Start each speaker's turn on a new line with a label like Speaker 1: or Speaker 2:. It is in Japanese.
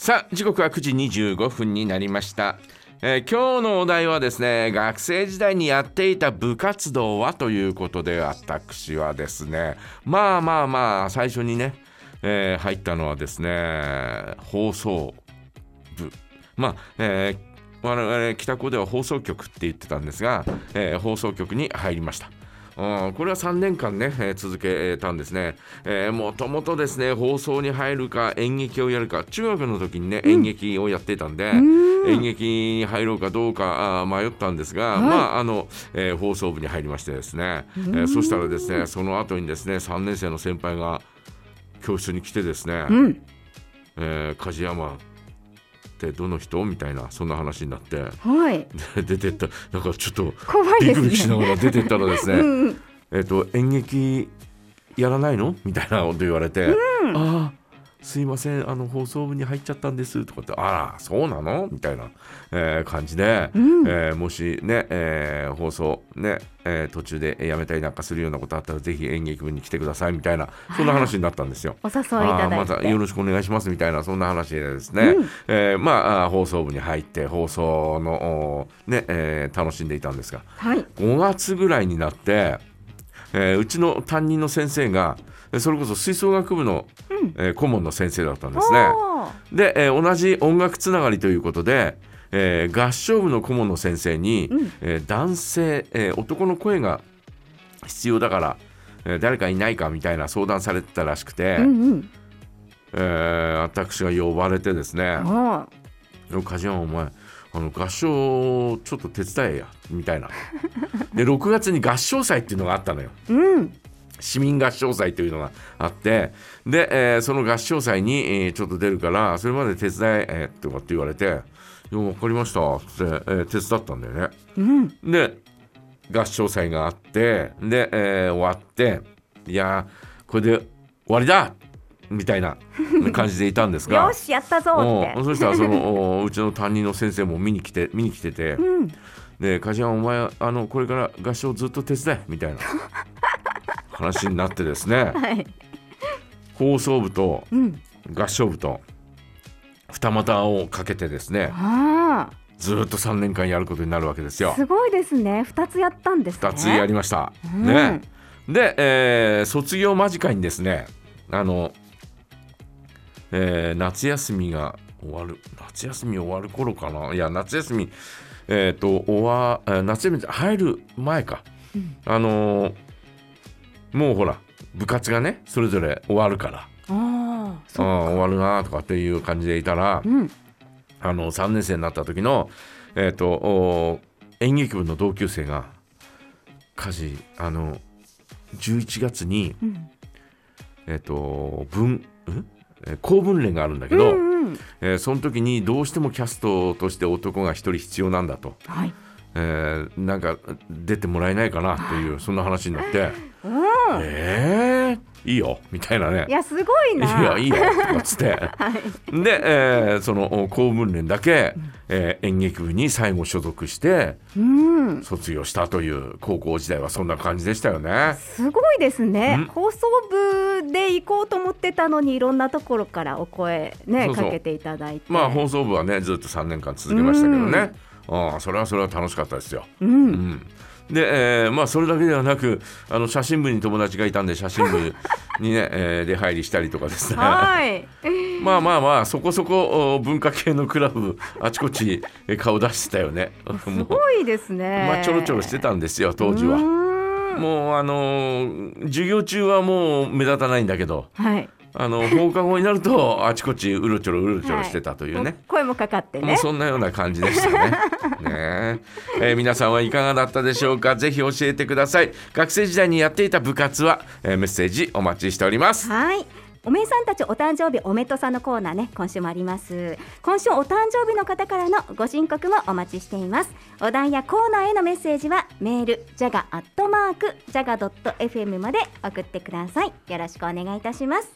Speaker 1: さあ時刻は9時25分になりました、えー今日のお題はですね学生時代にやっていた部活動はということで私はですねまあまあまあ最初にね、えー入ったのはですね放送部まあ、えー我々北高では放送局って言ってたんですが、えー放送局に入りました。うんこれは3年間ね、えー続けたんですね。えーもともとですね、放送に入るか演劇をやるか、中学の時にね、演劇をやってたんで、演劇に入ろうかどうかあー迷ったんですが、まあ、あの、えー放送部に入りましてですね、えーそしたらですね、その後にですね、3年生の先輩が教室に来てですね、
Speaker 2: うん。
Speaker 1: えー梶山ってどの人？みたいな、そんな話になって、
Speaker 2: はい。
Speaker 1: で出てった、なんかちょっと、
Speaker 2: 怖いです
Speaker 1: ビクビクしな
Speaker 2: ね。
Speaker 1: がら出てったらですね、
Speaker 2: うんうん。
Speaker 1: えっと演劇やらないの？みたいなこと言われて、ああすいませんあの放送部に入っちゃったんですとかってあらそうなの？みたいな、えー感じで、
Speaker 2: うん
Speaker 1: えーもしね、えー放送ね、えー途中でやめたりなんかするようなことあったらぜひ演劇部に来てくださいみたいなそんな話になったんですよ。
Speaker 2: お誘いいただ
Speaker 1: また
Speaker 2: て。
Speaker 1: よろしくお願いしますみたいなそんな話でですね、
Speaker 2: うん
Speaker 1: えーまあ放送部に入って放送のおね、えー楽しんでいたんですが
Speaker 2: はい。
Speaker 1: 5月ぐらいになって、えーうちの担任の先生がえーそれこそ吹奏楽部の、えー顧問の先生だったんですね。で、えー同じ音楽つながりということで、えー合唱部の顧問の先生に、
Speaker 2: うん
Speaker 1: えー男性、えー男の声が必要だから、えー誰かいないかみたいな相談されてたらしくて、
Speaker 2: うんうん。
Speaker 1: えー私が呼ばれてですね
Speaker 2: おー「
Speaker 1: 梶山お前あの合唱ちょっと手伝えや」みたいな。で6月に合唱祭っていうのがあったのよ。
Speaker 2: うん。
Speaker 1: 市民合唱祭というのがあってで、えーその合唱祭に、えーちょっと出るからそれまで手伝ええーとかって言われて「いや分かりました」って、えー手伝ったんだよね。
Speaker 2: うん。
Speaker 1: で合唱祭があってで、えー終わっていやーこれで終わりだみたいな感じでいたんですが
Speaker 2: よし、やったぞって。
Speaker 1: うんそしたらその おうちの担任の先生も見に来て見に来てて
Speaker 2: うん。
Speaker 1: 「で梶山お前あのこれから合唱ずっと手伝え」みたいな 話になってですね
Speaker 2: はい。
Speaker 1: 放送部と
Speaker 2: うん。
Speaker 1: 合唱部と二股をかけてですね
Speaker 2: あ
Speaker 1: ずっと3年間やることになるわけですよ
Speaker 2: あ。。すごいですね。二つやったんですね。
Speaker 1: 2つやりました。
Speaker 2: うん
Speaker 1: ね、で、えー卒業間近にですねあの、えー夏休みが終わる夏休み終わる頃かな？いや夏休みえっ、と終わえー夏休み入る前か、
Speaker 2: うん
Speaker 1: あのーもうほら部活がねそれぞれ終わるから
Speaker 2: ああ。
Speaker 1: 終わるなとかっていう感じでいたら、
Speaker 2: うん。
Speaker 1: あの3年生になった時の、えー、とお演劇部の同級生が家事あの11月に、
Speaker 2: うん。
Speaker 1: えー、と文公文連があるんだけど、
Speaker 2: うんうん。
Speaker 1: えーその時にどうしてもキャストとして男が1人必要なんだと、
Speaker 2: はい。
Speaker 1: えーなんか出てもらえないかなっていうそんな話になって
Speaker 2: うん。
Speaker 1: 「えー、いいよ」みたいなね
Speaker 2: い。や、すごい
Speaker 1: い
Speaker 2: な。
Speaker 1: やいいよっ つって
Speaker 2: はい。
Speaker 1: で、えーそのお公文連だけ、えー演劇部に最後所属して
Speaker 2: うん。
Speaker 1: 卒業したという高校時代はそんな感じでしたよね。
Speaker 2: すごいですね
Speaker 1: ん。
Speaker 2: 放送部で行こうと思ってたのに、いろんなところからお声ね、
Speaker 1: そうそう
Speaker 2: かけていただいて。
Speaker 1: まあ放送部はねずっと3年間続けましたけどね、ああそれはそれは楽しかったですよ。
Speaker 2: う。
Speaker 1: うんん、で、えーまあそれだけではなくあの写真部に友達がいたんで写真部にね、えー出入りしたりとかですね。
Speaker 2: はい。
Speaker 1: まあまあまあそこそこお文化系のクラブあちこちえ顔出してたよね。
Speaker 2: すごいですね。
Speaker 1: まあちょろちょろしてたんですよ当時は。もうあのー授業中はもう目立たないんだけど
Speaker 2: はい。
Speaker 1: あの放課後になるとあちこちうろちょろうろちょろしてたというね。
Speaker 2: 声もかかってね。
Speaker 1: そんなような感じでしたね。ねええー皆さんはいかがだったでしょうか？ぜひ教えてください。学生時代にやっていた部活は、えーメッセージお待ちしております。
Speaker 2: はい。おめえさんたちお誕生日おめとさんのコーナーね今週もあります今週お誕生日の方からのご申告もお待ちしていますお題やコーナーへのメッセージはメールジャガアットマークジャガドット FM まで送ってくださいよろしくお願いいたします